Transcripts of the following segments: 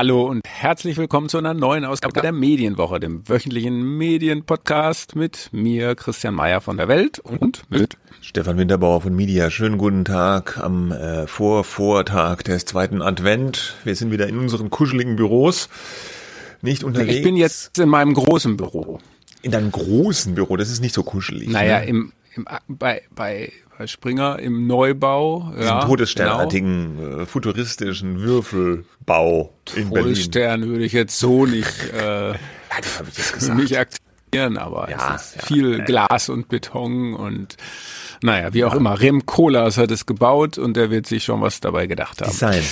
Hallo und herzlich willkommen zu einer neuen Ausgabe der Medienwoche, dem wöchentlichen Medienpodcast mit mir, Christian Mayer von der Welt und mit Stefan Winterbauer von Media. Schönen guten Tag am äh, Vorvortag des zweiten Advent. Wir sind wieder in unseren kuscheligen Büros, nicht unterwegs. Ich bin jetzt in meinem großen Büro. In deinem großen Büro, das ist nicht so kuschelig. Naja, ne? im, im, bei, bei, bei Springer im Neubau. Diesen ja, todessternartigen, äh, futuristischen Würfelbau in genau. Berlin. Todesstern würde ich jetzt so nicht, äh, mich akzeptieren, aber Ja, es ist ja, viel ja. Glas und Beton und naja, wie auch immer. Rem Koolhaas hat es gebaut und der wird sich schon was dabei gedacht haben. Design.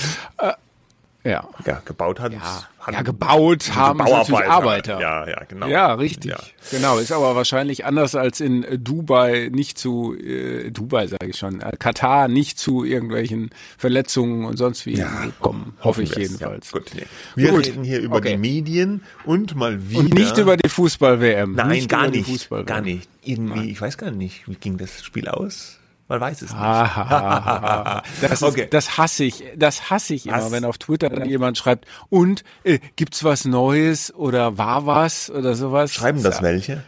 Ja. Ja, gebaut hat. Ja, hat ja gebaut haben natürlich Arbeiter. Ja, ja, genau. Ja, richtig. Ja. Genau, ist aber wahrscheinlich anders als in äh, Dubai nicht zu, äh, Dubai sage ich schon, äh, Katar nicht zu irgendwelchen Verletzungen und sonst wie gekommen, hoffe ich jedenfalls. Ja, gut. Wir Gut. reden hier über Okay. die Medien und mal wieder. Und nicht über die Fußball-WM. Nein, nicht gar nicht. Gar nicht. Irgendwie, ich weiß gar nicht, wie ging das Spiel aus? Man weiß es nicht. Ah, das, Okay. ist, das hasse ich, das hasse ich immer, Hass. wenn auf Twitter dann jemand schreibt, und äh, gibt's was Neues oder war was oder sowas. Schreiben das Ja. welche?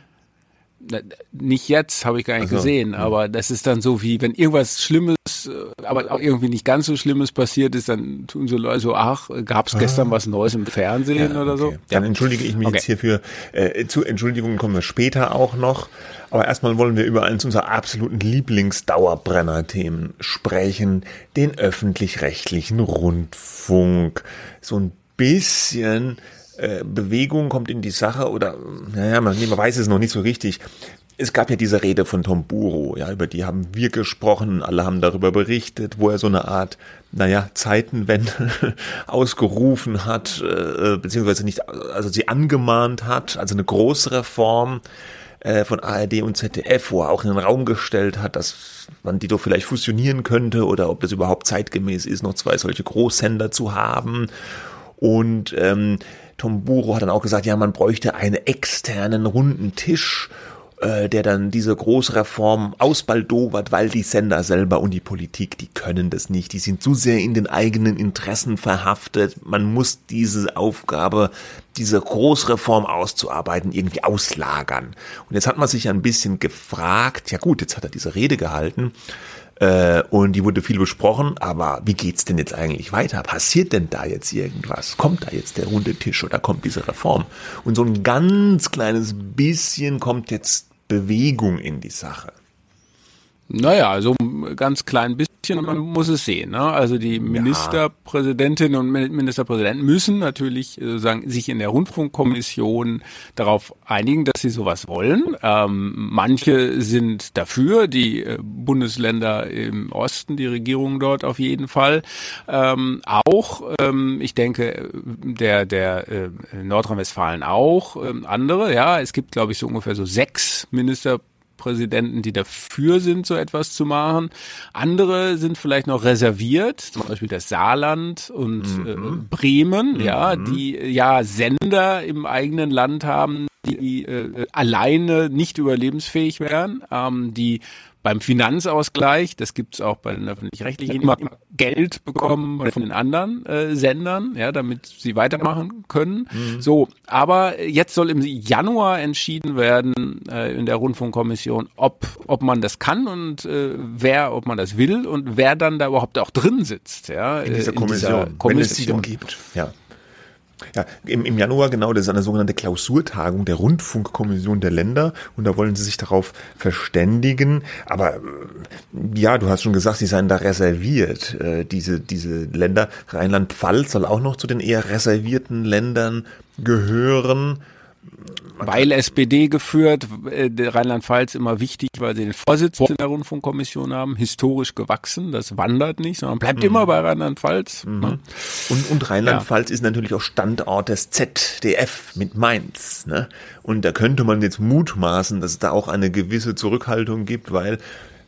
Nicht jetzt, habe ich gar nicht so, gesehen, aber das ist dann so wie, wenn irgendwas Schlimmes, äh, aber auch irgendwie nicht ganz so Schlimmes passiert ist, dann tun so Leute so, ach, gab's gestern was Neues im Fernsehen oder so? Ah. Okay. Dann entschuldige ich mich Okay. jetzt hierfür. Äh, zu Entschuldigungen kommen wir später auch noch. Aber erstmal wollen wir über eines unserer absoluten Lieblingsdauerbrenner-Themen sprechen. Den öffentlich-rechtlichen Rundfunk. So ein bisschen äh, Bewegung kommt in die Sache oder, naja, man, man weiß es noch nicht so richtig. Es gab ja diese Rede von Tom Buro, ja, über die haben wir gesprochen, alle haben darüber berichtet, wo er so eine Art, naja, Zeitenwende ausgerufen hat, äh, beziehungsweise nicht, also sie angemahnt hat, also eine Großreform äh, von ARD und ZDF, wo er auch in den Raum gestellt hat, dass man die doch vielleicht fusionieren könnte oder ob das überhaupt zeitgemäß ist, noch zwei solche Großsender zu haben. Und ähm, Tom Buro hat dann auch gesagt, ja, man bräuchte einen externen runden Tisch, äh, der dann diese Großreform ausbaldowert, weil die Sender selber und die Politik, die können das nicht. Die sind zu sehr in den eigenen Interessen verhaftet. Man muss diese Aufgabe, diese Großreform auszuarbeiten, irgendwie auslagern. Und jetzt hat man sich ein bisschen gefragt, ja gut, jetzt hat er diese Rede gehalten, äh, und die wurde viel besprochen, aber wie geht's denn jetzt eigentlich weiter? Passiert denn da jetzt irgendwas? Kommt da jetzt der runde Tisch oder kommt diese Reform? Und so ein ganz kleines bisschen kommt jetzt Bewegung in die Sache. Naja, so ein ganz klein bisschen, man muss es sehen. Ne? Also die Ministerpräsidentinnen und Ministerpräsidenten müssen natürlich äh, sozusagen sich in der Rundfunkkommission darauf einigen, dass sie sowas wollen. Ähm, manche sind dafür, die äh, Bundesländer im Osten, die Regierung dort auf jeden Fall. Ähm, auch, ähm, ich denke, der, der äh, Nordrhein-Westfalen auch, ähm, andere, ja, es gibt, glaube ich, so ungefähr so sechs Ministerpräsidenten, Präsidenten, die dafür sind, so etwas zu machen. Andere sind vielleicht noch reserviert, zum Beispiel das Saarland und äh, Bremen, ja, die ja Sender im eigenen Land haben, die äh, alleine nicht überlebensfähig wären, ähm, die beim Finanzausgleich, das gibt's auch bei den öffentlich-rechtlichen, immer Geld bekommen von den anderen äh, Sendern, ja, damit sie weitermachen können. So, aber jetzt soll im Januar entschieden werden äh, in der Rundfunkkommission, ob ob man das kann und äh, wer, ob man das will und wer dann da überhaupt auch drin sitzt, ja, In dieser äh, Kommission, wenn es denn gibt. Ja. Ja, im, im Januar genau, das ist eine sogenannte Klausurtagung der Rundfunkkommission der Länder und da wollen sie sich darauf verständigen. Aber äh, ja, du hast schon gesagt, sie seien da reserviert. Äh, diese, diese Länder, Rheinland-Pfalz soll auch noch zu den eher reservierten Ländern gehören. Weil SPD geführt, äh, Rheinland-Pfalz immer wichtig, weil sie den Vorsitz in der Rundfunkkommission haben, historisch gewachsen, das wandert nicht, sondern bleibt immer bei Rheinland-Pfalz. ne? Und, und Rheinland-Pfalz ist natürlich auch Standort des ZDF mit Mainz. Ne? Und da könnte man jetzt mutmaßen, dass es da auch eine gewisse Zurückhaltung gibt, weil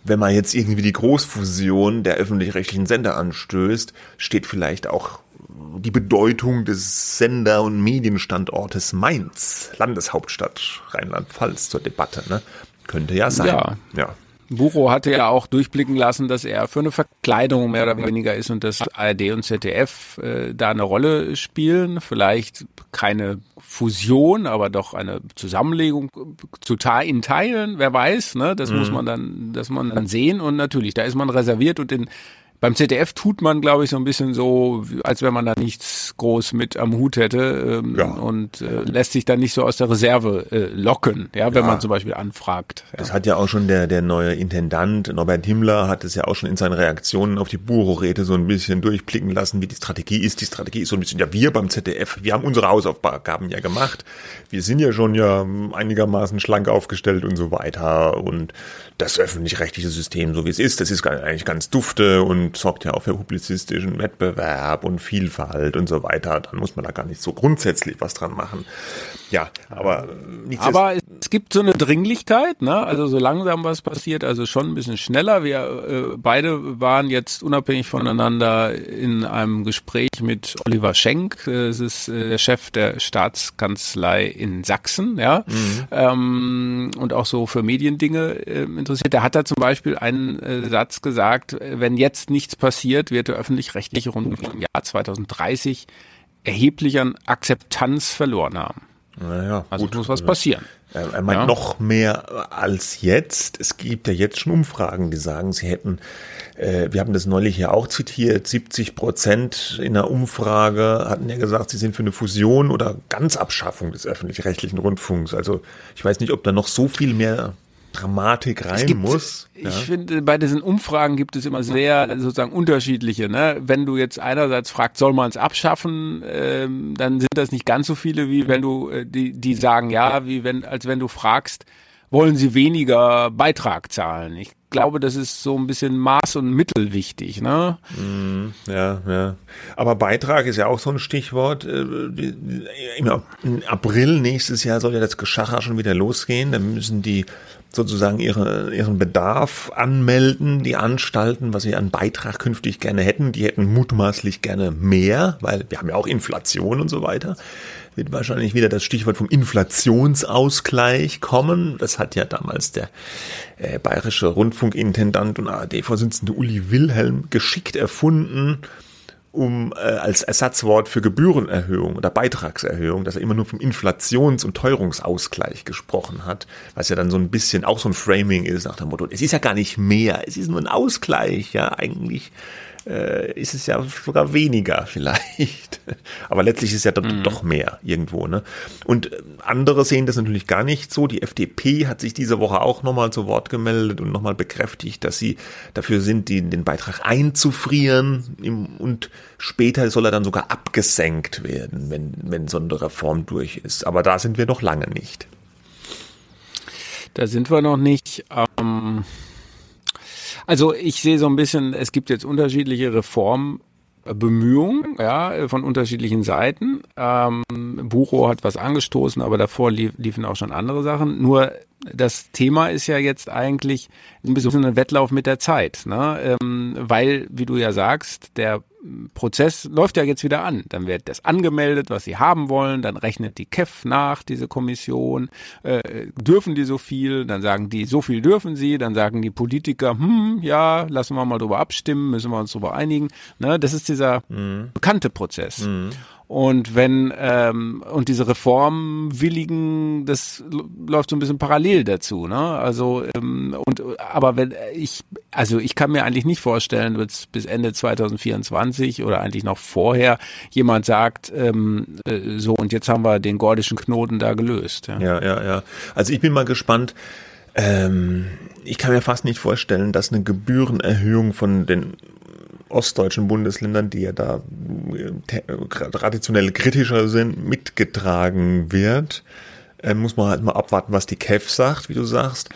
wenn man jetzt irgendwie die Großfusion der öffentlich-rechtlichen Sender anstößt, steht vielleicht auch die Bedeutung des Sender- und Medienstandortes Mainz, Landeshauptstadt Rheinland-Pfalz, zur Debatte. Ne? Könnte ja sein. Ja. ja. Buro hatte ja auch durchblicken lassen, dass er für eine Verkleidung mehr oder weniger ist und dass ARD und ZDF äh, da eine Rolle spielen. Vielleicht keine Fusion, aber doch eine Zusammenlegung zu in Teilen, wer weiß, ne? Das mhm. muss man dann, das man dann sehen und natürlich, da ist man reserviert und in beim ZDF tut man, glaube ich, so ein bisschen so, als wenn man da nichts groß mit am Hut hätte ähm, ja. und äh, lässt sich dann nicht so aus der Reserve äh, locken, ja, wenn ja. man zum Beispiel anfragt. Ja. Das hat ja auch schon der, der neue Intendant, Norbert Himmler, hat es ja auch schon in seinen Reaktionen auf die Bureauräte so ein bisschen durchblicken lassen, wie die Strategie ist. Die Strategie ist so ein bisschen, ja, wir beim ZDF, wir haben unsere Hausaufgaben ja gemacht. Wir sind ja schon ja einigermaßen schlank aufgestellt und so weiter. Und das öffentlich-rechtliche System, so wie es ist, das ist eigentlich ganz dufte und sorgt ja auch für publizistischen Wettbewerb und Vielfalt und so weiter. Dann muss man da gar nicht so grundsätzlich was dran machen. Ja, aber nichts Aber gibt so eine Dringlichkeit, ne? Also so langsam was passiert, also schon ein bisschen schneller. Wir äh, beide waren jetzt unabhängig voneinander in einem Gespräch mit Oliver Schenk. Es ist äh, der Chef der Staatskanzlei in Sachsen, ja, mhm. ähm, und auch so für Mediendinge äh, interessiert. Der hat da zum Beispiel einen äh, Satz gesagt: Wenn jetzt nichts passiert, wird der öffentlich-rechtliche Rundfunk im Jahr 2030 erheblich an Akzeptanz verloren haben. Naja, also gut. muss was passieren. Er meint ja. noch mehr als jetzt. Es gibt ja jetzt schon Umfragen, die sagen, sie hätten, äh, wir haben das neulich ja auch zitiert, 70 Prozent in der Umfrage hatten ja gesagt, sie sind für eine Fusion oder Ganzabschaffung des öffentlich-rechtlichen Rundfunks. Also ich weiß nicht, ob da noch so viel mehr Dramatik rein gibt, muss. Ich ja. finde, bei diesen Umfragen gibt es immer sehr sozusagen unterschiedliche. Ne? Wenn du jetzt einerseits fragst, soll man es abschaffen, ähm, dann sind das nicht ganz so viele, wie wenn du äh, die, die sagen ja, wie wenn, als wenn du fragst, wollen sie weniger Beitrag zahlen. Ich glaube, das ist so ein bisschen Maß und Mittel wichtig, ne? Mm, ja, ja. Aber Beitrag ist ja auch so ein Stichwort. Äh, Im April nächstes Jahr soll ja das Geschacher schon wieder losgehen. Dann müssen die sozusagen ihre, ihren Bedarf anmelden, die Anstalten, was sie an Beitrag künftig gerne hätten. Die hätten mutmaßlich gerne mehr, weil wir haben ja auch Inflation und so weiter. Wird wahrscheinlich wieder das Stichwort vom Inflationsausgleich kommen. Das hat ja damals der äh, bayerische Rundfunkintendant und ARD-Vorsitzende Uli Wilhelm geschickt erfunden um äh, als Ersatzwort für Gebührenerhöhung oder Beitragserhöhung, dass er immer nur vom Inflations- und Teuerungsausgleich gesprochen hat, was ja dann so ein bisschen auch so ein Framing ist nach dem Motto, es ist ja gar nicht mehr, es ist nur ein Ausgleich, ja, eigentlich äh, ist es ja sogar weniger vielleicht. Aber letztlich ist es ja mhm. doch mehr irgendwo. Ne? Und äh, andere sehen das natürlich gar nicht so. Die FDP hat sich diese Woche auch nochmal zu Wort gemeldet und nochmal bekräftigt, dass sie dafür sind, die, den Beitrag einzufrieren im, und später soll er dann sogar abgesenkt werden, wenn, wenn so eine Reform durch ist. Aber da sind wir noch lange nicht. Da sind wir noch nicht. Ähm also ich sehe so ein bisschen, es gibt jetzt unterschiedliche Reformbemühungen, ja, von unterschiedlichen Seiten. Ähm, Bucho hat was angestoßen, aber davor lief, liefen auch schon andere Sachen. Nur das Thema ist ja jetzt eigentlich ein bisschen ein Wettlauf mit der Zeit, ne? Ähm, weil, wie du ja sagst, der Prozess läuft ja jetzt wieder an. Dann wird das angemeldet, was sie haben wollen, dann rechnet die KEF nach, diese Kommission, äh, dürfen die so viel, dann sagen die, so viel dürfen sie, dann sagen die Politiker, hm, ja, lassen wir mal drüber abstimmen, müssen wir uns drüber einigen. Ne? Das ist dieser mhm. bekannte Prozess. Mhm. Und wenn ähm, und diese Reformwilligen, das läuft so ein bisschen parallel dazu, ne? Also ähm, und aber wenn ich, also ich kann mir eigentlich nicht vorstellen, dass bis Ende 2024 oder eigentlich noch vorher jemand sagt, ähm, äh, so und jetzt haben wir den gordischen Knoten da gelöst. Ja, ja, ja. ja. Also ich bin mal gespannt. Ähm, ich kann mir fast nicht vorstellen, dass eine Gebührenerhöhung von den ostdeutschen Bundesländern, die ja da äh, traditionell kritischer sind, mitgetragen wird. Äh, muss man halt mal abwarten, was die KEF sagt, wie du sagst.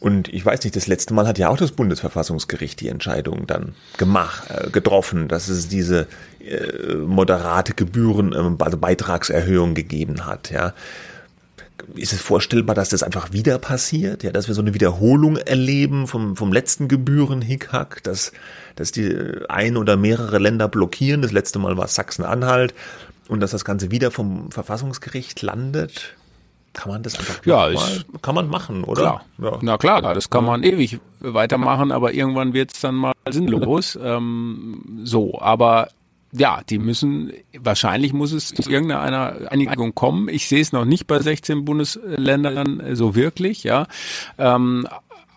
Und ich weiß nicht, das letzte Mal hat ja auch das Bundesverfassungsgericht die Entscheidung dann gemacht, äh, getroffen, dass es diese äh, moderate Gebühren, äh, also Beitragserhöhung gegeben hat, ja ist es vorstellbar, dass das einfach wieder passiert, ja, dass wir so eine Wiederholung erleben vom, vom letzten Gebühren-Hickhack, dass, dass die ein oder mehrere Länder blockieren. Das letzte Mal war Sachsen-Anhalt und dass das Ganze wieder vom Verfassungsgericht landet? Kann man das einfach Ja, ist- kann man machen, oder? Klar. Ja. Na klar, das kann man ewig weitermachen, aber irgendwann wird's dann mal sinnlos. Ähm, so, aber ja, die müssen, wahrscheinlich muss es zu irgendeiner Einigung kommen. Ich sehe es noch nicht bei 16 Bundesländern äh, so wirklich, ja. Ähm,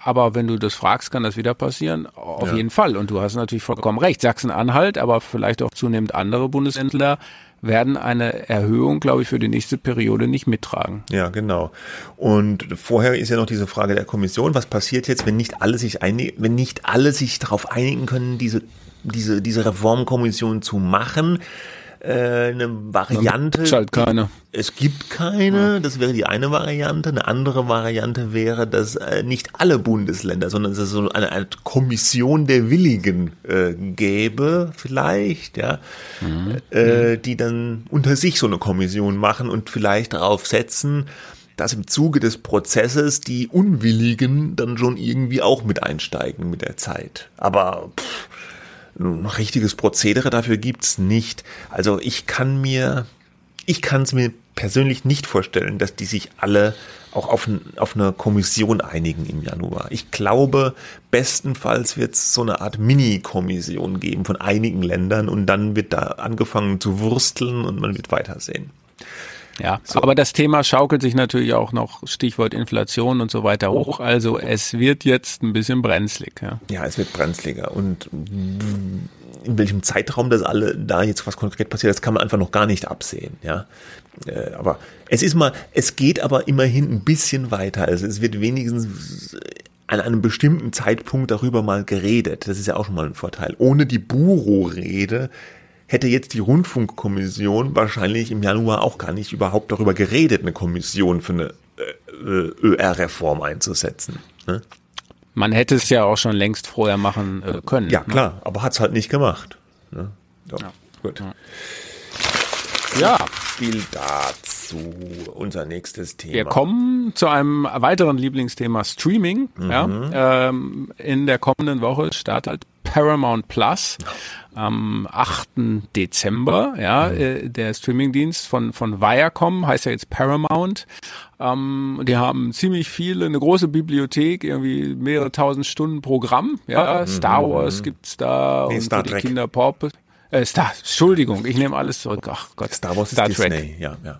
aber wenn du das fragst, kann das wieder passieren. Auf Ja. jeden Fall. Und du hast natürlich vollkommen recht. Sachsen-Anhalt, aber vielleicht auch zunehmend andere Bundesländer werden eine Erhöhung, glaube ich, für die nächste Periode nicht mittragen. Ja, genau. Und vorher ist ja noch diese Frage der Kommission. Was passiert jetzt, wenn nicht alle sich einig, wenn nicht alle sich darauf einigen können, diese, diese, diese Reformkommission zu machen? Äh, eine Variante. gibt's halt keine. Es gibt keine. Das wäre die eine Variante. Eine andere Variante wäre, dass äh, nicht alle Bundesländer, sondern dass es so eine Art Kommission der Willigen äh, gäbe, vielleicht, ja, äh, die dann unter sich so eine Kommission machen und vielleicht darauf setzen, dass im Zuge des Prozesses die Unwilligen dann schon irgendwie auch mit einsteigen mit der Zeit. Aber pff, ein richtiges Prozedere dafür gibt's nicht. Also ich kann mir, ich kann es mir persönlich nicht vorstellen, dass die sich alle auch auf, auf eine Kommission einigen im Januar. Ich glaube, bestenfalls wird es so eine Art Mini-Kommission geben von einigen Ländern und dann wird da angefangen zu wursteln und man wird weitersehen. Ja, aber das Thema schaukelt sich natürlich auch noch, Stichwort Inflation und so weiter hoch. Also es wird jetzt ein bisschen brenzlig. Ja. Ja, es wird brenzliger. Und in welchem Zeitraum das alle da jetzt was konkret passiert, das kann man einfach noch gar nicht absehen. Ja, Äh, aber es ist mal, es geht aber immerhin ein bisschen weiter. Also es wird wenigstens an einem bestimmten Zeitpunkt darüber mal geredet. Das ist ja auch schon mal ein Vorteil. Ohne die Buro-Rede hätte jetzt die Rundfunkkommission wahrscheinlich im Januar auch gar nicht überhaupt darüber geredet, eine Kommission für eine äh, äh, ÖR-Reform einzusetzen. Ne? Man hätte es ja auch schon längst vorher machen äh, können. Ja, klar, aber hat's halt nicht gemacht. Ne? So, Gut. Ja, Viel dazu. Unser nächstes Thema. wir kommen zu einem weiteren Lieblingsthema Streaming. Mhm. Ja, ähm, in der kommenden Woche startet Paramount Plus am 8. Dezember. Ja, Mhm. äh, der Streamingdienst von von Viacom heißt ja jetzt Paramount. Ähm, die haben ziemlich viele, eine große Bibliothek, irgendwie mehrere tausend Stunden Programm. Ja, Star Wars gibt's da Ah, Nee, und Star Trek. Kinder Pop. Äh, Star, Entschuldigung, ich nehme alles zurück. Ach Gott, Star Wars ist Star Trek. Disney. Ja, ja.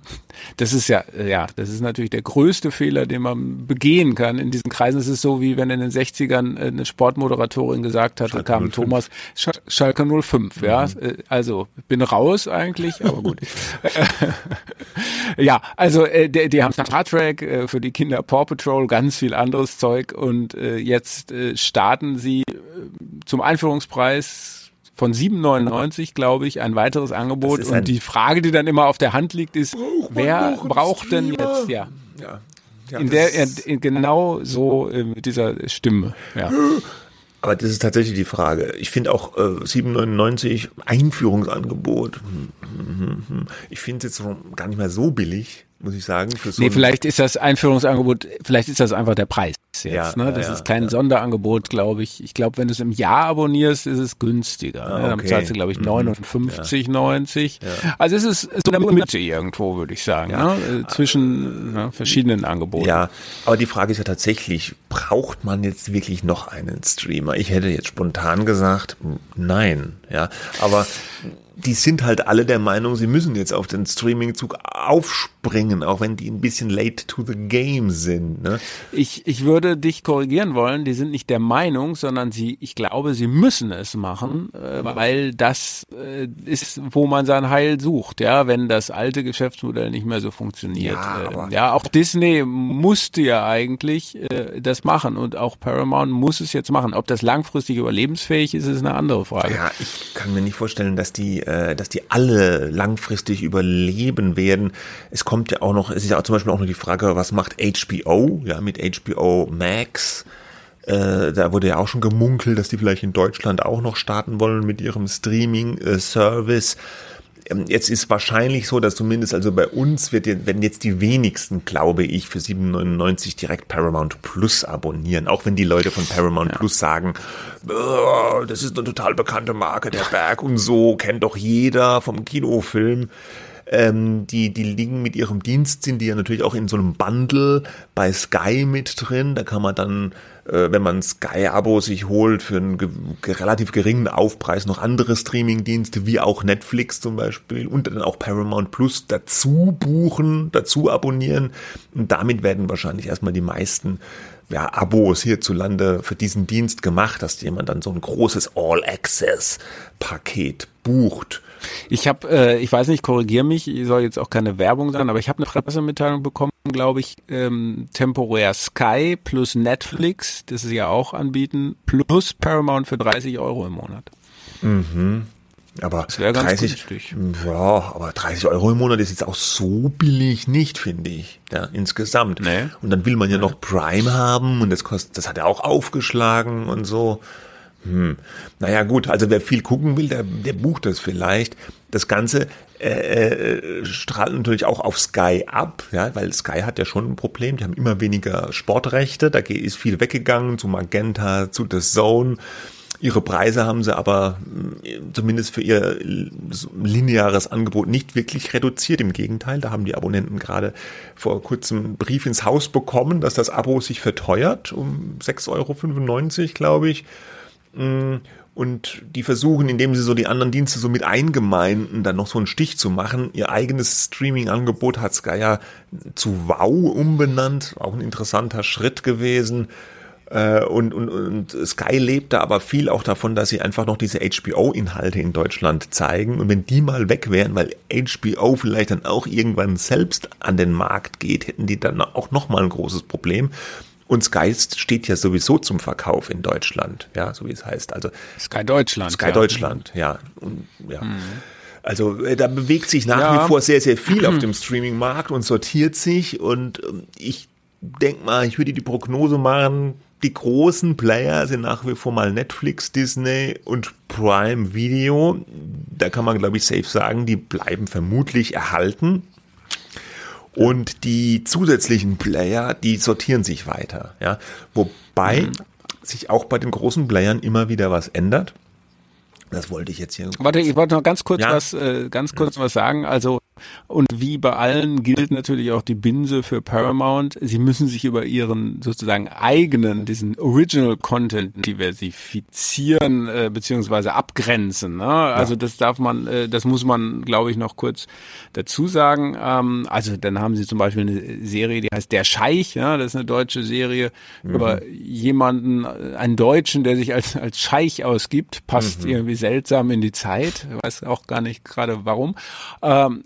Das ist ja, ja, das ist natürlich der größte Fehler, den man begehen kann in diesen Kreisen. Es ist so, wie wenn in den 60ern eine Sportmoderatorin gesagt hat, da kam 05. Thomas Sch Schalke 05, ja. Äh, Also, bin raus eigentlich, aber gut. ja, also, äh, die, die haben Star Trek äh, für die Kinder Paw Patrol, ganz viel anderes Zeug und äh, jetzt äh, starten sie äh, zum Einführungspreis von 7,99, glaube ich, ein weiteres Angebot. Ein- Und die Frage, die dann immer auf der Hand liegt, ist, wer noch einen braucht denn jetzt, ja, ja. ja in der, in, genau so äh, mit dieser Stimme, ja. aber das ist tatsächlich die Frage. Ich finde auch äh, 7,99 Einführungsangebot. Hm, hm, hm. Ich finde es jetzt gar nicht mehr so billig, muss ich sagen. Für so Nee, vielleicht ist das Einführungsangebot, vielleicht ist das einfach der Preis jetzt, Ja, ne? ja, Das ja, ist kein Sonderangebot, glaube ich. Ich glaube, wenn du es im Jahr abonnierst, ist es günstiger. ne? Dann Ah, okay. zahlst du, glaube ich, Mhm. 59,90. Also es ist so eine Mitte irgendwo, würde ich sagen, Ja. ne? Äh, zwischen ne, verschiedenen Angeboten. Ja, aber die Frage ist ja tatsächlich, braucht man jetzt wirklich noch einen Streamer? Ich hätte jetzt spontan gesagt, nein, ja, aber die sind halt alle der Meinung, sie müssen jetzt auf den Streaming-Zug aufspringen, auch wenn die ein bisschen late to the game sind. Ne? Ich, ich würde dich korrigieren wollen, die sind nicht der Meinung, sondern sie, ich glaube, sie müssen es machen, äh, weil das äh, ist, wo man sein Heil sucht, ja, wenn das alte Geschäftsmodell nicht mehr so funktioniert. Ja, Äh, ja, auch Disney musste ja eigentlich äh, das machen und auch Paramount muss es jetzt machen. Ob das langfristig überlebensfähig ist, ist eine andere Frage. Ja, ich kann mir nicht vorstellen, dass die, äh, dass die alle langfristig überleben werden. Es kommt ja auch noch, es ist ja zum Beispiel auch noch die Frage, was macht HBO, ja, mit HBO Max. Äh, da wurde ja auch schon gemunkelt, dass die vielleicht in Deutschland auch noch starten wollen mit ihrem Streaming-Service. Ähm, Jetzt ist wahrscheinlich so, dass zumindest also bei uns wird, werden jetzt die wenigsten, glaube ich, für 7,99 direkt Paramount Plus abonnieren. Auch wenn die Leute von Paramount Plus sagen, "Boah, das ist eine total bekannte Marke, der Berg und so, kennt doch jeder vom Kinofilm. ähm, die, die liegen mit ihrem Dienst, sind die ja natürlich auch in so einem Bundle bei Sky mit drin. Da kann man dann, äh, wenn man Sky-Abo sich holt, für einen relativ geringen Aufpreis noch andere Streaming-Dienste, wie auch Netflix zum Beispiel und dann auch Paramount Plus dazu buchen, dazu abonnieren. Und damit werden wahrscheinlich erstmal die meisten ja, Abos hierzulande für diesen Dienst gemacht, dass jemand dann so ein großes All-Access-Paket bucht. Ich habe, äh, ich weiß nicht, korrigiere mich, soll jetzt auch keine Werbung sein, aber ich habe eine Pressemitteilung bekommen, glaube ich, ähm, temporär Sky plus Netflix, das sie ja auch anbieten, plus Paramount für 30 Euro im Monat. Mhm. Aber 30, ja, aber 30 Euro im Monat ist jetzt auch so billig nicht, finde ich, ja, insgesamt. Nee. Und dann will man ja noch Prime haben und das kostet, das hat er auch aufgeschlagen und so. Hm. Naja gut, also wer viel gucken will, der, der bucht das vielleicht. Das Ganze äh, äh, strahlt natürlich auch auf Sky ab, ja, weil Sky hat ja schon ein Problem. Die haben immer weniger Sportrechte, da ist viel weggegangen zu Magenta, zu The Zone. Ihre Preise haben sie aber hm, zumindest für ihr lineares Angebot nicht wirklich reduziert. Im Gegenteil, da haben die Abonnenten gerade vor kurzem einen Brief ins Haus bekommen, dass das Abo sich verteuert um 6,95 Euro, glaube ich. Mm, und die versuchen, indem sie so die anderen Dienste so mit eingemeinden, dann noch so einen Stich zu machen. Ihr eigenes Streaming-Angebot hat Sky ja zu Wow umbenannt, auch ein interessanter Schritt gewesen. Äh, und, und, und Sky lebt da aber viel auch davon, dass sie einfach noch diese HBO-Inhalte in Deutschland zeigen. Und wenn die mal weg wären, weil HBO vielleicht dann auch irgendwann selbst an den Markt geht, hätten die dann auch nochmal ein großes Problem. Und Sky steht ja sowieso zum Verkauf in Deutschland, ja, so wie es heißt. Also Sky Deutschland. Sky ja. Deutschland, ja. Und, ja. Mhm. Also äh, da bewegt sich nach ja. wie vor sehr, sehr viel auf dem Streaming-Markt und sortiert sich. Und ähm, ich denke mal, ich würde die Prognose machen, die großen Player sind nach wie vor mal Netflix, Disney und Prime Video. Da kann man, glaube ich, safe sagen, die bleiben vermutlich erhalten. Und die zusätzlichen Player, die sortieren sich weiter. Ja? Wobei mhm. sich auch bei den großen Playern immer wieder was ändert. Das wollte ich jetzt hier. Warte, ich wollte noch ganz kurz ja. was, äh, ganz kurz was sagen. Also und wie bei allen gilt natürlich auch die Binse für Paramount. Sie müssen sich über ihren sozusagen eigenen, diesen Original Content diversifizieren äh, beziehungsweise abgrenzen. Ne? Also ja. das darf man, äh, das muss man, glaube ich, noch kurz dazu sagen. Ähm, also dann haben sie zum Beispiel eine Serie, die heißt Der Scheich. Ja, das ist eine deutsche Serie mhm. über jemanden, einen Deutschen, der sich als als Scheich ausgibt. Passt mhm. irgendwie seltsam in die Zeit. Ich weiß auch gar nicht gerade warum. Ähm,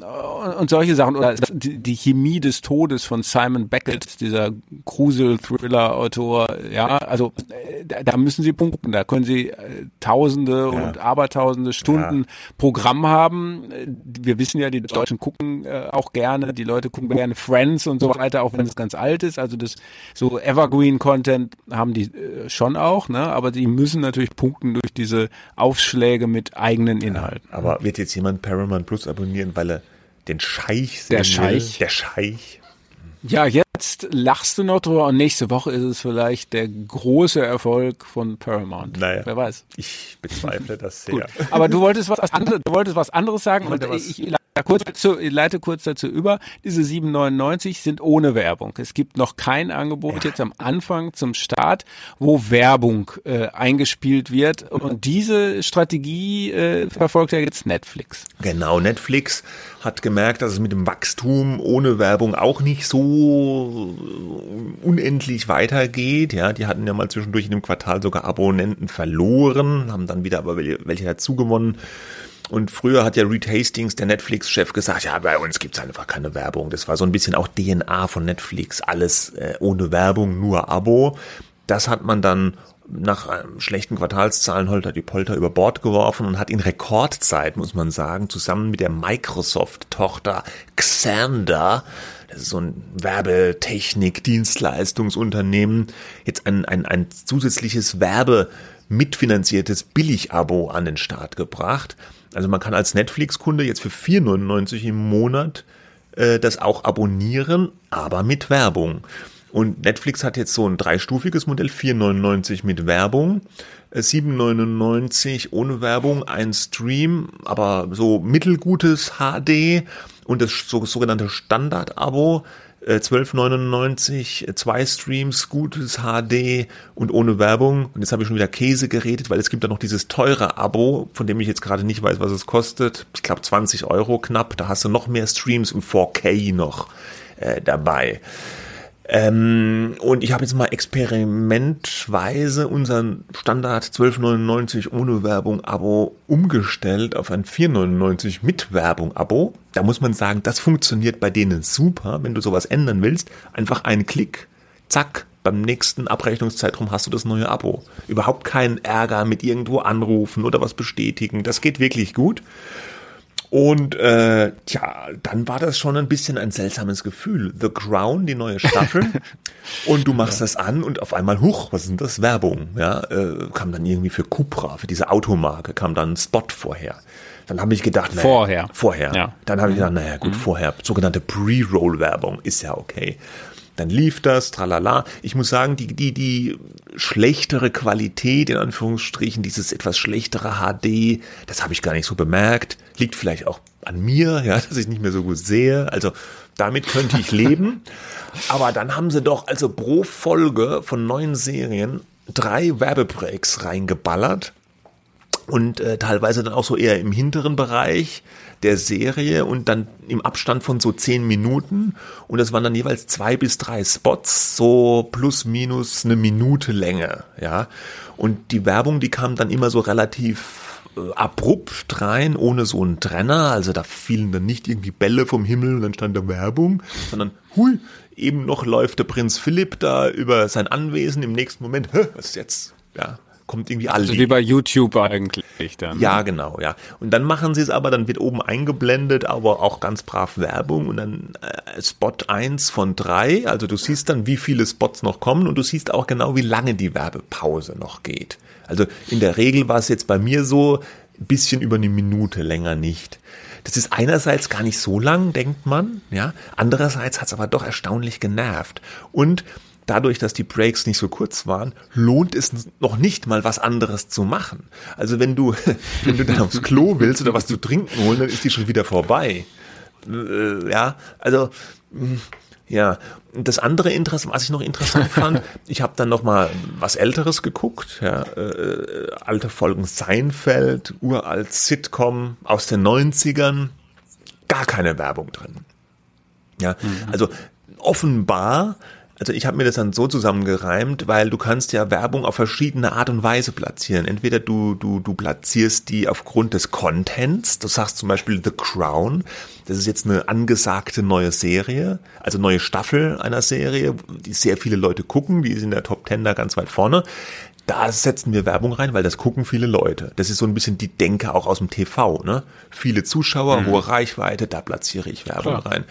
und solche Sachen oder die Chemie des Todes von Simon Beckett, dieser Grusel-Thriller-Autor, ja, also äh, da müssen sie punkten, da können sie äh, Tausende ja. und Abertausende Stunden ja. Programm haben. Wir wissen ja, die Deutschen gucken äh, auch gerne, die Leute gucken gerne Friends und so weiter, auch wenn es ganz alt ist. Also das so Evergreen-Content haben die schon auch, ne? Aber die müssen natürlich punkten durch diese Aufschläge mit eigenen Inhalten. Ja, aber wird jetzt jemand Paramount Plus abonnieren, weil er den Scheich Der Scheich. Der Scheich. Ja, jetzt lachst du noch drüber und nächste Woche ist es vielleicht der große Erfolg von Paramount. Naja, Wer weiß. Ich bezweifle das sehr. Aber du wolltest was anderes, du wolltest was anderes sagen und ich, ich kurz dazu, ich leite kurz dazu über. Diese 7,99 sind ohne Werbung. Es gibt noch kein Angebot jetzt am Anfang zum Start, wo Werbung äh, eingespielt wird. Und diese Strategie äh, verfolgt ja jetzt Netflix. Genau, Netflix hat gemerkt, dass es mit dem Wachstum ohne Werbung auch nicht so unendlich weitergeht. Ja, die hatten ja mal zwischendurch in dem Quartal sogar Abonnenten verloren, haben dann wieder aber welche dazu gewonnen. Und früher hat ja Reed Hastings, der Netflix-Chef, gesagt, ja, bei uns gibt's einfach keine Werbung. Das war so ein bisschen auch DNA von Netflix. Alles äh, ohne Werbung, nur Abo. Das hat man dann nach einem schlechten Quartalszahlen Holter die Polter über Bord geworfen und hat in Rekordzeit, muss man sagen, zusammen mit der Microsoft-Tochter Xander, das ist so ein Werbetechnik-Dienstleistungsunternehmen, jetzt ein, ein, ein zusätzliches Werbe mitfinanziertes Billig-Abo an den Start gebracht. Also man kann als Netflix-Kunde jetzt für 4,99 im Monat äh, das auch abonnieren, aber mit Werbung. Und Netflix hat jetzt so ein dreistufiges Modell, 4,99 mit Werbung, 7,99 äh, ohne Werbung, ein Stream, aber so mittelgutes HD und das sogenannte Standard-Abo 12,99, äh, zwei Streams, gutes HD und ohne Werbung. Und jetzt habe ich schon wieder Käse geredet, weil es gibt da noch dieses teure Abo, von dem ich jetzt gerade nicht weiß, was es kostet. Ich glaube 20 Euro knapp. Da hast du noch mehr Streams und 4K noch äh, dabei. Ähm, und ich habe jetzt mal experimentweise unseren Standard 12,99 ohne Werbung Abo umgestellt auf ein 4,99 mit Werbung Abo. Da muss man sagen, das funktioniert bei denen super. Wenn du sowas ändern willst, einfach einen Klick, zack, beim nächsten Abrechnungszeitraum hast du das neue Abo. Überhaupt keinen Ärger mit irgendwo anrufen oder was bestätigen. Das geht wirklich gut. Und äh, tja, dann war das schon ein bisschen ein seltsames Gefühl. The Crown, die neue Staffel. und du machst ja. das an und auf einmal, huch, was denn das? Werbung. Ja, äh, kam dann irgendwie für Cupra, für diese Automarke, kam dann ein Spot vorher. Dann habe ich gedacht, naja, vorher. Vorher. Ja. Dann habe ich gedacht, naja, gut, mhm. vorher. Sogenannte Pre-Roll-Werbung ist ja okay. Dann lief das, tralala. Ich muss sagen, die, die, die schlechtere Qualität, in Anführungsstrichen, dieses etwas schlechtere HD, das habe ich gar nicht so bemerkt. Liegt vielleicht auch an mir, ja, dass ich nicht mehr so gut sehe. Also damit könnte ich leben. Aber dann haben sie doch also pro Folge von neuen Serien drei Werbebreaks reingeballert und äh, teilweise dann auch so eher im hinteren Bereich der Serie und dann im Abstand von so zehn Minuten und das waren dann jeweils zwei bis drei Spots, so plus minus eine Minute Länge, ja. Und die Werbung, die kam dann immer so relativ äh, abrupt rein, ohne so einen Trenner, also da fielen dann nicht irgendwie Bälle vom Himmel und dann stand da Werbung, sondern hui, eben noch läuft der Prinz Philipp da über sein Anwesen, im nächsten Moment, hä, was ist jetzt? Ja, kommt irgendwie alle. Also wie bei YouTube eigentlich dann. Ja, genau, ja. Und dann machen sie es aber, dann wird oben eingeblendet, aber auch ganz brav Werbung und dann äh, Spot eins von drei. Also du siehst dann, wie viele Spots noch kommen und du siehst auch genau, wie lange die Werbepause noch geht. Also in der Regel war es jetzt bei mir so, ein bisschen über eine Minute länger nicht. Das ist einerseits gar nicht so lang, denkt man, ja. Andererseits hat es aber doch erstaunlich genervt. Und dadurch, dass die Breaks nicht so kurz waren, lohnt es noch nicht mal was anderes zu machen. Also wenn du, wenn du dann aufs Klo willst oder was zu trinken holen, dann ist die schon wieder vorbei. Äh, ja, also hm, ja, das andere Interesse, was ich noch interessant fand, ich habe dann noch mal was Älteres geguckt, ja, äh, alte Folgen Seinfeld, uralt Sitcom aus den 90ern, gar keine Werbung drin. Ja, mhm. also offenbar also ich habe mir das dann so zusammengereimt, weil du kannst ja Werbung auf verschiedene Art und Weise platzieren. Entweder du, du, du platzierst die aufgrund des Contents. Du sagst zum Beispiel The Crown. Das ist jetzt eine angesagte neue Serie, also neue Staffel einer Serie, die sehr viele Leute gucken. Die ist in der Top Ten da ganz weit vorne. Da setzen wir Werbung rein, weil das gucken viele Leute. Das ist so ein bisschen die Denke auch aus dem TV. Ne? Viele Zuschauer, mhm. hohe Reichweite, da platziere ich Werbung Klar. rein.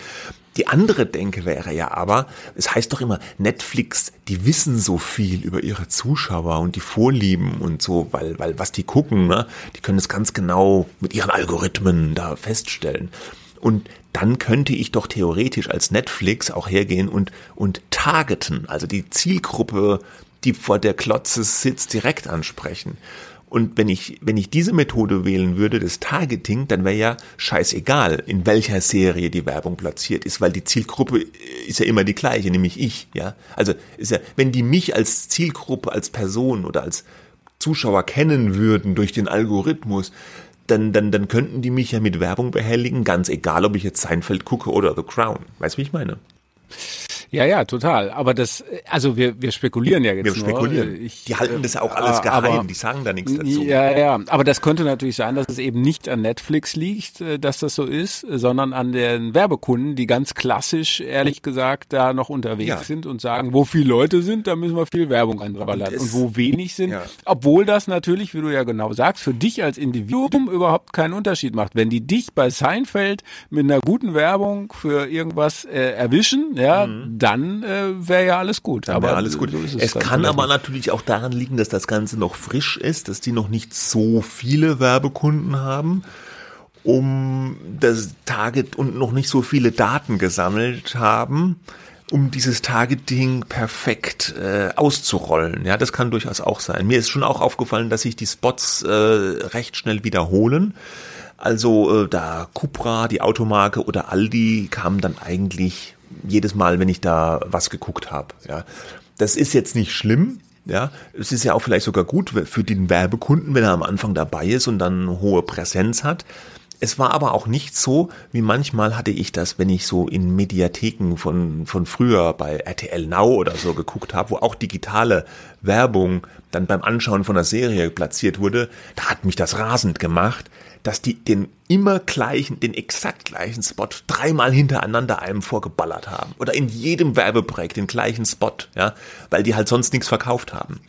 Die andere Denke wäre ja aber, es heißt doch immer, Netflix, die wissen so viel über ihre Zuschauer und die Vorlieben und so, weil, weil was die gucken, ne, die können es ganz genau mit ihren Algorithmen da feststellen. Und dann könnte ich doch theoretisch als Netflix auch hergehen und, und targeten, also die Zielgruppe, die vor der Klotze sitzt, direkt ansprechen. Und wenn ich, wenn ich diese Methode wählen würde, das Targeting, dann wäre ja scheißegal, in welcher Serie die Werbung platziert ist, weil die Zielgruppe ist ja immer die gleiche, nämlich ich, ja. Also ist ja, wenn die mich als Zielgruppe, als Person oder als Zuschauer kennen würden durch den Algorithmus, dann, dann, dann könnten die mich ja mit Werbung behelligen, ganz egal, ob ich jetzt Seinfeld gucke oder The Crown. Weißt du, wie ich meine? Ja, ja, total. Aber das, also wir, wir spekulieren ja jetzt Wir spekulieren. Ich, die halten das ja auch alles geheim, aber, die sagen da nichts dazu. Ja, ja, aber das könnte natürlich sein, dass es eben nicht an Netflix liegt, äh, dass das so ist, sondern an den Werbekunden, die ganz klassisch, ehrlich gesagt, da noch unterwegs ja. sind und sagen, wo viele Leute sind, da müssen wir viel Werbung einballern. Und, und, wo wenig sind, ja. obwohl das natürlich, wie du ja genau sagst, für dich als Individuum überhaupt keinen Unterschied macht. Wenn die dich bei Seinfeld mit einer guten Werbung für irgendwas äh, erwischen, ja, mhm dann äh, wäre ja alles gut. Dann aber alles gut. So es, es kann aber natürlich auch daran liegen, dass das Ganze noch frisch ist, dass die noch nicht so viele Werbekunden haben, um das Target und noch nicht so viele Daten gesammelt haben um dieses Targeting perfekt äh, auszurollen. Ja, das kann durchaus auch sein. Mir ist schon auch aufgefallen, dass sich die Spots äh, recht schnell wiederholen. Also äh, da Cupra, die Automarke oder Aldi kamen dann eigentlich jedes Mal, wenn ich da was geguckt habe. Ja, das ist jetzt nicht schlimm. Ja, es ist ja auch vielleicht sogar gut für den Werbekunden, wenn er am Anfang dabei ist und dann hohe Präsenz hat. Es war aber auch nicht so, wie manchmal hatte ich das, wenn ich so in Mediatheken von, von früher bei RTL Now oder so geguckt habe, wo auch digitale Werbung dann beim Anschauen von der Serie platziert wurde. Da hat mich das rasend gemacht, dass die den immer gleichen, den exakt gleichen Spot dreimal hintereinander einem vorgeballert haben. Oder in jedem Werbeprojekt den gleichen Spot, ja, weil die halt sonst nichts verkauft haben.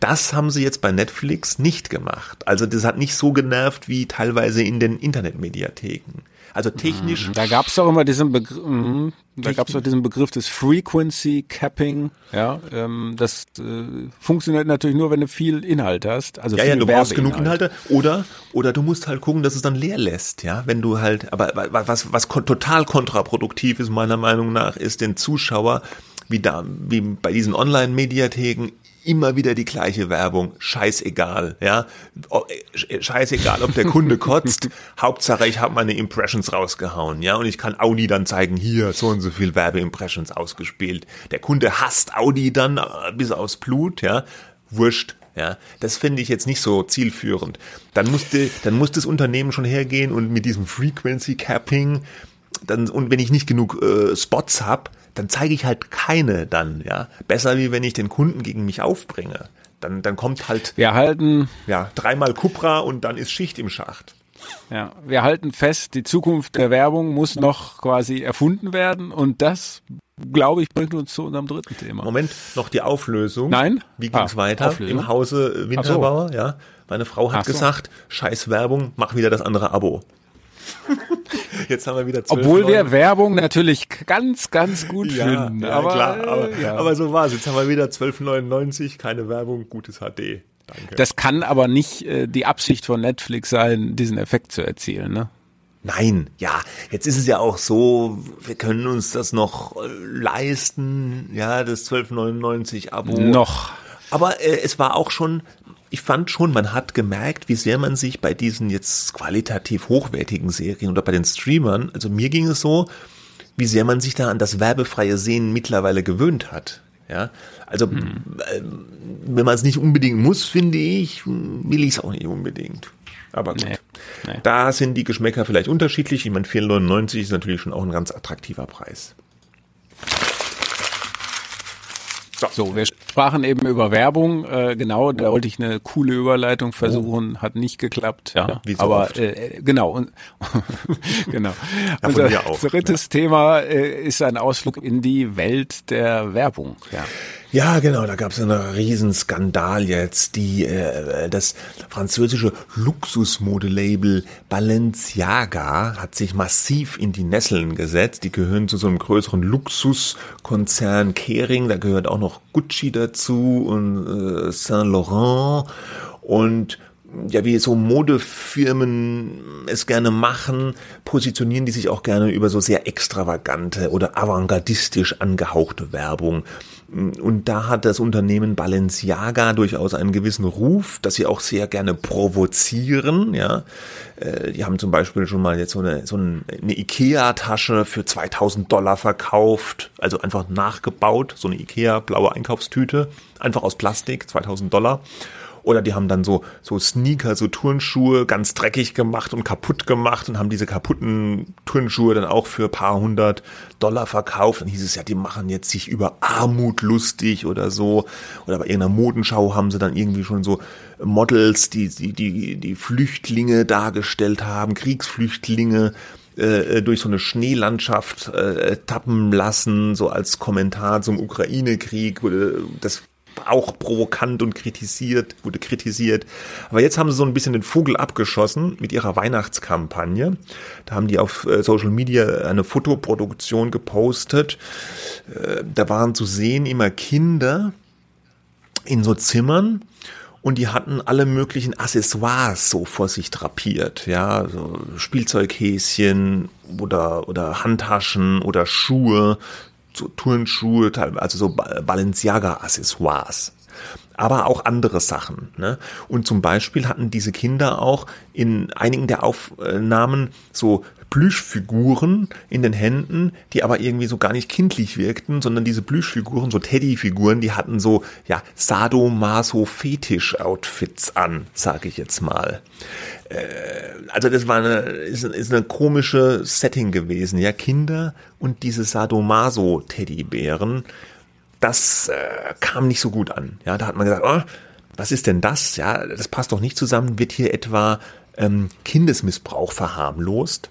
Das haben sie jetzt bei Netflix nicht gemacht. Also das hat nicht so genervt wie teilweise in den Internetmediatheken. Also technisch. Da gab es doch immer diesen Begriff, mhm. da gab es doch diesen Begriff des Frequency Capping. Ja, ähm, das äh, funktioniert natürlich nur, wenn du viel Inhalt hast. Also ja, ja, du brauchst genug Inhalte. Oder oder du musst halt gucken, dass es dann leer lässt. Ja, wenn du halt. Aber was was total kontraproduktiv ist meiner Meinung nach, ist den Zuschauer wie da wie bei diesen Online-Mediatheken immer wieder die gleiche Werbung, scheißegal, ja, äh, scheißegal, ob der Kunde kotzt, Hauptsache ich habe meine Impressions rausgehauen, ja, und ich kann Audi dann zeigen, hier so und so viel Werbeimpressions ausgespielt. Der Kunde hasst Audi dann äh, bis aufs Blut, ja, wurscht, ja, das finde ich jetzt nicht so zielführend. Dann musste, dann muss das Unternehmen schon hergehen und mit diesem Frequency Capping, dann und wenn ich nicht genug äh, Spots habe, dann zeige ich halt keine dann, ja. Besser wie wenn ich den Kunden gegen mich aufbringe. Dann, dann kommt halt wir halten ja dreimal Cupra und dann ist Schicht im Schacht. Ja, wir halten fest, die Zukunft der Werbung muss noch quasi erfunden werden und das, glaube ich, bringt uns zu unserem dritten Thema. Moment, noch die Auflösung. Nein? Wie ging's ah, weiter Auflösung? im Hause Winterbauer? So. Ja, meine Frau hat so. gesagt, scheiß Werbung, mach wieder das andere Abo. Jetzt haben wir wieder 12, Obwohl 9. wir Werbung natürlich ganz, ganz gut ja, finden. Ja, aber, klar, aber, ja. aber so war es. Jetzt haben wir wieder 12,99, keine Werbung, gutes HD. Danke. Das kann aber nicht äh, die Absicht von Netflix sein, diesen Effekt zu erzielen, ne? Nein, ja, jetzt ist es ja auch so, wir können uns das noch äh, leisten, ja, das 12,99 Abo. Noch. Aber äh, es war auch schon ich fand schon, man hat gemerkt, wie sehr man sich bei diesen jetzt qualitativ hochwertigen Serien oder bei den Streamern, also mir ging es so, wie sehr man sich da an das werbefreie Sehen mittlerweile gewöhnt hat. Ja, also hm. wenn man es nicht unbedingt muss, finde ich, will ich es auch nicht unbedingt. Aber gut. Nee, nee. Da sind die Geschmäcker vielleicht unterschiedlich. Ich meine, 4,99 ist natürlich schon auch ein ganz attraktiver Preis. So. so, wir sprachen eben über Werbung. Äh, genau, da wollte ich eine coole Überleitung versuchen, oh. hat nicht geklappt. Ja, wie so aber äh, genau. Und, genau. Ja, Unser auch, drittes ja. Thema äh, ist ein Ausflug in die Welt der Werbung. Ja. Ja, genau, da gab es einen Riesenskandal jetzt. Die, äh, das französische Luxusmodelabel Balenciaga hat sich massiv in die Nesseln gesetzt. Die gehören zu so einem größeren Luxuskonzern Kering, da gehört auch noch Gucci dazu und äh, Saint Laurent und ja, wie so Modefirmen es gerne machen, positionieren die sich auch gerne über so sehr extravagante oder avantgardistisch angehauchte Werbung. Und da hat das Unternehmen Balenciaga durchaus einen gewissen Ruf, dass sie auch sehr gerne provozieren. Ja, äh, die haben zum Beispiel schon mal jetzt so eine, so eine Ikea-Tasche für 2000 Dollar verkauft, also einfach nachgebaut, so eine Ikea blaue Einkaufstüte, einfach aus Plastik, 2000 Dollar. Oder die haben dann so, so Sneaker, so Turnschuhe ganz dreckig gemacht und kaputt gemacht und haben diese kaputten Turnschuhe dann auch für paar hundert Dollar verkauft. Dann hieß es ja, die machen jetzt sich über Armut lustig oder so. Oder bei irgendeiner Modenschau haben sie dann irgendwie schon so Models, die, die, die, die Flüchtlinge dargestellt haben, Kriegsflüchtlinge äh, durch so eine Schneelandschaft äh, tappen lassen, so als Kommentar zum Ukraine-Krieg. Das auch provokant und kritisiert, wurde kritisiert. Aber jetzt haben sie so ein bisschen den Vogel abgeschossen mit ihrer Weihnachtskampagne. Da haben die auf äh, Social Media eine Fotoproduktion gepostet. Äh, da waren zu sehen immer Kinder in so Zimmern und die hatten alle möglichen Accessoires so vor sich drapiert, ja, so Spielzeughäschen oder oder Handtaschen oder Schuhe, so Turnschuhe, also so Balenciaga-Accessoires. aber auch andere Sachen. Ne? Und zum Beispiel hatten diese Kinder auch in einigen der Aufnahmen so Plüschfiguren in den Händen, die aber irgendwie so gar nicht kindlich wirkten, sondern diese Plüschfiguren, so Teddyfiguren, die hatten so, ja, Sadomaso-Fetisch-Outfits an, sage ich jetzt mal. Äh, also das war eine, ist, ist eine komische Setting gewesen, ja, Kinder und diese Sadomaso-Teddybären, das äh, kam nicht so gut an. Ja, da hat man gesagt, oh, was ist denn das? Ja, das passt doch nicht zusammen. Wird hier etwa ähm, Kindesmissbrauch verharmlost?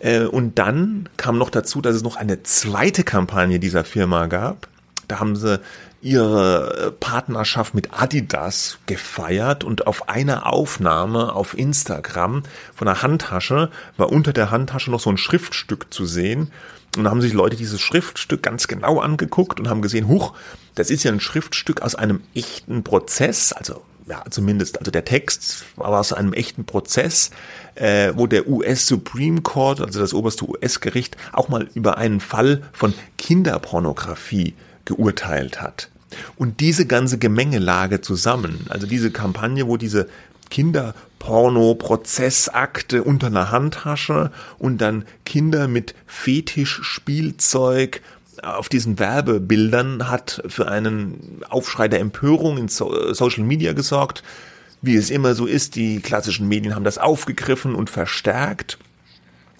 Äh, und dann kam noch dazu, dass es noch eine zweite Kampagne dieser Firma gab. Da haben sie ihre Partnerschaft mit Adidas gefeiert und auf einer Aufnahme auf Instagram von einer Handtasche war unter der Handtasche noch so ein Schriftstück zu sehen. Und da haben sich Leute dieses Schriftstück ganz genau angeguckt und haben gesehen, huch, das ist ja ein Schriftstück aus einem echten Prozess, also ja, zumindest, also der Text war aus einem echten Prozess, äh, wo der US Supreme Court, also das oberste US-Gericht, auch mal über einen Fall von Kinderpornografie geurteilt hat. Und diese ganze Gemengelage zusammen, also diese Kampagne, wo diese Kinderporno-Prozessakte unter einer Handtasche und dann Kinder mit Fetischspielzeug auf diesen Werbebildern hat für einen Aufschrei der Empörung in so Social Media gesorgt. Wie es immer so ist, die klassischen Medien haben das aufgegriffen und verstärkt.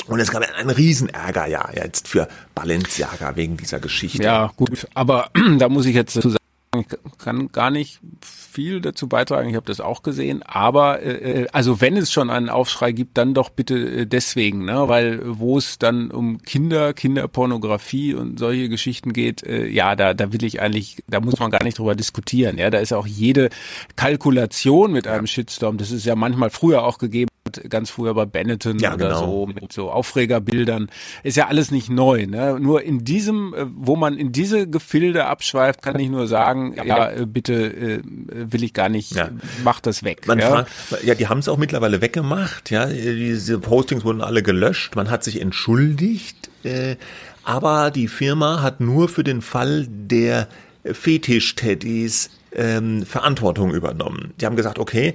Und es gab einen Riesenärger ja jetzt für Balenciaga wegen dieser Geschichte. Ja, gut, aber da muss ich jetzt zu sagen, ich kann gar nicht viel dazu beitragen. Ich habe das auch gesehen. Aber äh, äh, also wenn es schon einen Aufschrei gibt, dann doch bitte äh, deswegen, ne? Weil wo es dann um Kinder, Kinderpornografie und solche Geschichten geht, äh, ja, da, da will ich eigentlich, da muss man gar nicht drüber diskutieren. Ja, da ist auch jede Kalkulation mit einem Shitstorm. Das ist ja manchmal früher auch gegeben ganz früher bei Benetton ja, oder genau. so mit so Aufregerbildern. Ist ja alles nicht neu. Ne? Nur in diesem, äh, wo man in diese Gefilde abschweift, kann ich nur sagen, ja, ja äh, bitte äh, will ich gar nicht, ja. mach das weg. Man ja? Fragt, ja, die haben es auch mittlerweile weggemacht. Ja, diese Postings wurden alle gelöscht. Man hat sich entschuldigt, äh, aber die Firma hat nur für den Fall der Fetisch-Teddys ähm, Verantwortung übernommen. Die haben gesagt, okay,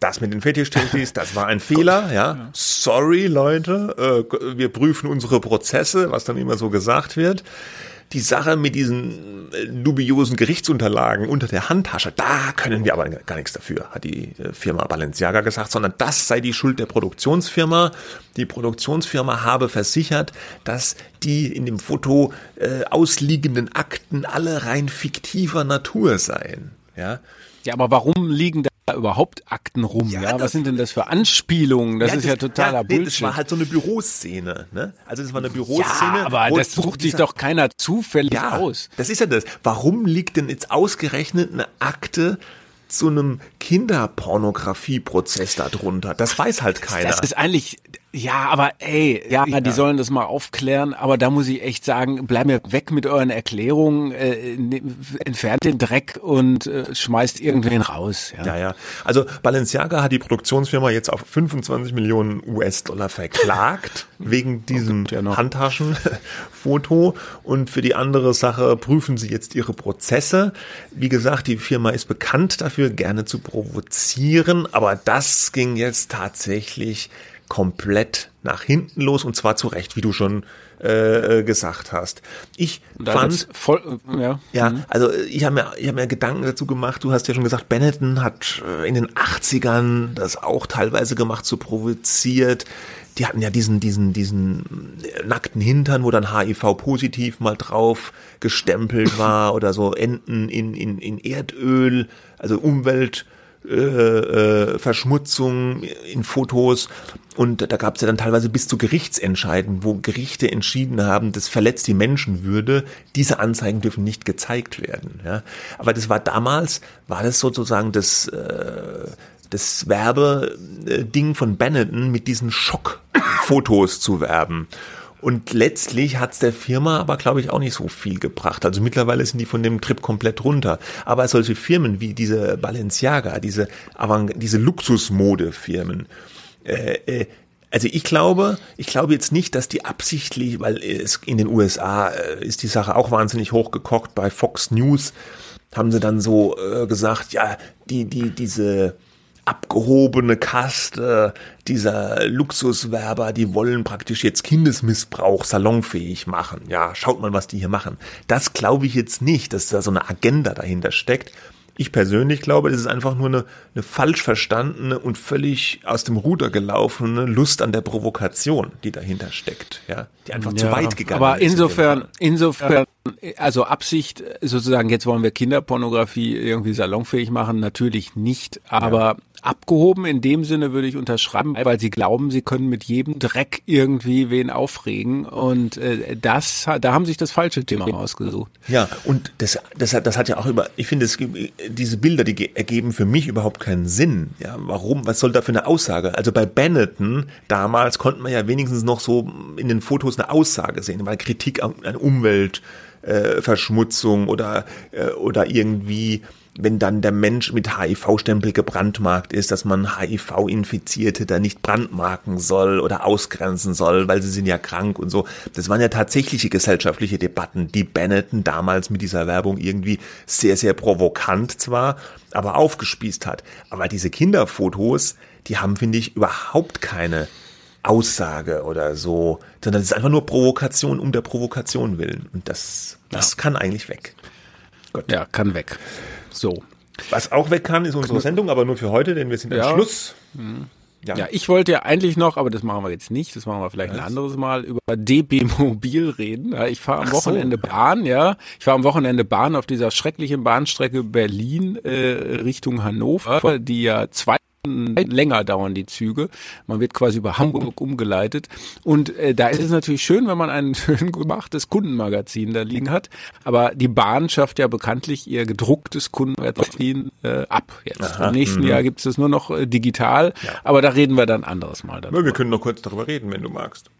das mit den Fetisch-Teddys, das war ein Fehler, ja. Sorry, Leute, äh, wir prüfen unsere Prozesse, was dann immer so gesagt wird die Sache mit diesen äh, dubiosen Gerichtsunterlagen unter der Handtasche, da können wir aber gar nichts dafür, hat die äh, Firma Balenciaga gesagt, sondern das sei die Schuld der Produktionsfirma. Die Produktionsfirma habe versichert, dass die in dem Foto äh, ausliegenden Akten alle rein fiktiver Natur seien. Ja, ja, aber warum liegen da überhaupt Akten rum? Ja, ja? was sind denn das für Anspielungen? Das ja, ist das, ja totaler ja, Bullshit. Das war halt so eine Büroszene, ne? Also das war eine Büroszene. Ja, aber das sucht sich doch keiner zufällig ja, aus. Das ist ja das. Warum liegt denn jetzt ausgerechnet eine Akte zu einem Kinderpornografie-Prozess darunter? Das weiß halt keiner. Das ist eigentlich, ja, aber ey, ja, ja, die sollen das mal aufklären, aber da muss ich echt sagen, bleib mir weg mit euren Erklärungen, äh, ne, entfernt den Dreck und äh, schmeißt irgendwen raus. Ja. ja, ja. Also Balenciaga hat die Produktionsfirma jetzt auf 25 Millionen US-Dollar verklagt wegen diesem ja Handtaschenfoto und für die andere Sache prüfen sie jetzt ihre Prozesse. Wie gesagt, die Firma ist bekannt dafür, gerne zu provozieren, aber das ging jetzt tatsächlich komplett nach hinten los und zwar zu Recht, wie du schon äh, gesagt hast. Ich fand voll, ja, ja mhm. also ich habe mir, ich habe mir Gedanken dazu gemacht. Du hast ja schon gesagt, Benetton hat äh, in den 80ern das auch teilweise gemacht, so provoziert. Die hatten ja diesen, diesen, diesen nackten Hintern, wo dann HIV positiv mal drauf gestempelt war oder so Enten in, in, in Erdöl, also Umwelt äh, äh, Verschmutzung in Fotos. Und da gab es ja dann teilweise bis zu Gerichtsentscheiden, wo Gerichte entschieden haben, das verletzt die Menschenwürde. Diese Anzeigen dürfen nicht gezeigt werden. Ja. Aber das war damals, war das sozusagen das, äh, das Werbeding von Benetton mit diesen Schockfotos zu werben. Und letztlich hat's der Firma aber, glaube ich, auch nicht so viel gebracht. Also mittlerweile sind die von dem Trip komplett runter. Aber solche Firmen wie diese Balenciaga, diese, Avant diese Luxusmodefirmen, äh, äh, also ich glaube, ich glaube jetzt nicht, dass die absichtlich, weil es in den USA äh, ist die Sache auch wahnsinnig hochgekocht bei Fox News, haben sie dann so äh, gesagt, ja, die, die, diese abgehobene Kaste dieser Luxuswerber, die wollen praktisch jetzt Kindesmissbrauch salonfähig machen. Ja, schaut mal, was die hier machen. Das glaube ich jetzt nicht, dass da so eine Agenda dahinter steckt. Ich persönlich glaube, das ist einfach nur eine, eine falsch verstandene und völlig aus dem Ruder gelaufene Lust an der Provokation, die dahinter steckt, ja, die einfach ja, zu weit gegangen aber ist. Aber insofern, insofern, also Absicht, sozusagen, jetzt wollen wir Kinderpornografie irgendwie salonfähig machen, natürlich nicht, aber ja abgehoben in dem Sinne würde ich unterschreiben, weil sie glauben, sie können mit jedem Dreck irgendwie wen aufregen und äh, das da haben sich das falsche Thema ausgesucht. Ja, und das das hat das hat ja auch über ich finde es diese Bilder, die ergeben für mich überhaupt keinen Sinn. Ja, warum was soll da für eine Aussage? Also bei Benetton damals konnte man ja wenigstens noch so in den Fotos eine Aussage sehen, weil Kritik an, an Umwelt äh, Verschmutzung oder äh, oder irgendwie wenn dann der Mensch mit HIV-Stempel gebrandmarkt ist, dass man HIV-Infizierte da nicht brandmarken soll oder ausgrenzen soll, weil sie sind ja krank und so. Das waren ja tatsächliche gesellschaftliche Debatten, die Benetton damals mit dieser Werbung irgendwie sehr, sehr provokant zwar, aber aufgespießt hat. Aber diese Kinderfotos, die haben, finde ich, überhaupt keine Aussage oder so, sondern es ist einfach nur Provokation um der Provokation willen. Und das, das ja. kann eigentlich weg. Gott. Ja, kann weg. So. Was auch weg kann, ist unsere Sendung, aber nur für heute, denn wir sind ja. am Schluss. Mhm. Ja. ja. ich wollte ja eigentlich noch, aber das machen wir jetzt nicht, das machen wir vielleicht Was? ein anderes Mal, über DB Mobil reden. Ja, ich fahre am Ach Wochenende so. Bahn, ja. Ich fahre am Wochenende Bahn auf dieser schrecklichen Bahnstrecke Berlin äh, Richtung Hannover, die ja zwei länger dauern die Züge. Man wird quasi über Hamburg umgeleitet. Und äh, da ist es natürlich schön, wenn man ein schön gemachtes Kundenmagazin da liegen hat. Aber die Bahn schafft ja bekanntlich ihr gedrucktes Kundenmagazin äh, ab. Jetzt Aha, im nächsten mh. Jahr gibt es das nur noch äh, digital. Ja. Aber da reden wir dann anderes Mal darüber. Wir können noch kurz darüber reden, wenn du magst.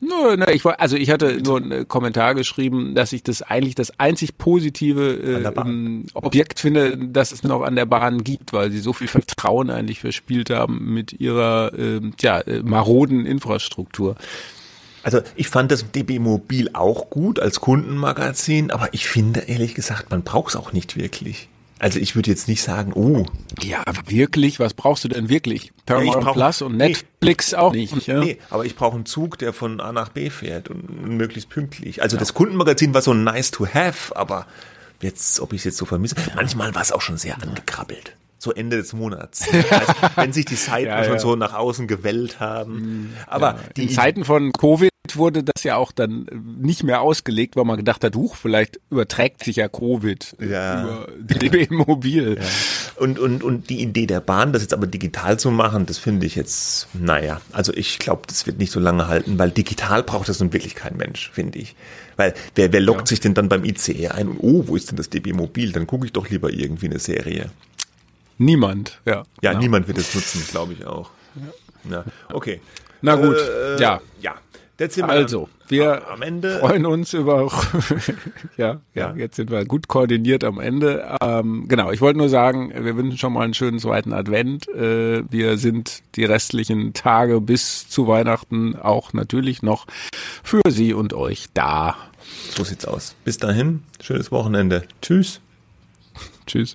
Nö, ne, ich war, also ich hatte nur einen Kommentar geschrieben, dass ich das eigentlich das einzig positive äh, Objekt finde, das es noch an der Bahn gibt, weil sie so viel Vertrauen eigentlich verspielt haben mit ihrer äh, tja, äh, maroden Infrastruktur. Also ich fand das DB Mobil auch gut als Kundenmagazin, aber ich finde ehrlich gesagt, man braucht es auch nicht wirklich. Also ich würde jetzt nicht sagen, oh. Ja, aber wirklich, was brauchst du denn wirklich? Paramount brauch, Plus und Netflix nee, auch nicht. Ja? Nee, aber ich brauche einen Zug, der von A nach B fährt und möglichst pünktlich. Also ja. das Kundenmagazin war so nice to have, aber jetzt, ob ich es jetzt so vermisse, manchmal war es auch schon sehr angekrabbelt so Ende des Monats. Also, wenn sich die Seiten ja, schon so nach außen gewellt haben. Mhm. Aber ja, die in Zeiten von Covid wurde das ja auch dann nicht mehr ausgelegt, weil man gedacht hat, huch, vielleicht überträgt sich ja Covid ja. über DB Mobil. Ja. Und, und, und die Idee der Bahn, das jetzt aber digital zu machen, das finde ich jetzt, naja, also ich glaube, das wird nicht so lange halten, weil digital braucht das nun wirklich kein Mensch, finde ich. Weil wer, wer lockt ja. sich denn dann beim ICE ein und oh, wo ist denn das DB Mobil? Dann gucke ich doch lieber irgendwie eine Serie. Niemand, ja. Ja, genau. niemand wird es nutzen, glaube ich auch. Ja. Okay. Na gut, äh, ja. Ja, also, wir am Ende. freuen uns über, ja, ja, jetzt sind wir gut koordiniert am Ende. Ähm, genau, ich wollte nur sagen, wir wünschen schon mal einen schönen zweiten Advent. Äh, wir sind die restlichen Tage bis zu Weihnachten auch natürlich noch für Sie und euch da. So sieht's aus. Bis dahin, schönes Wochenende. Tschüss. Tschüss.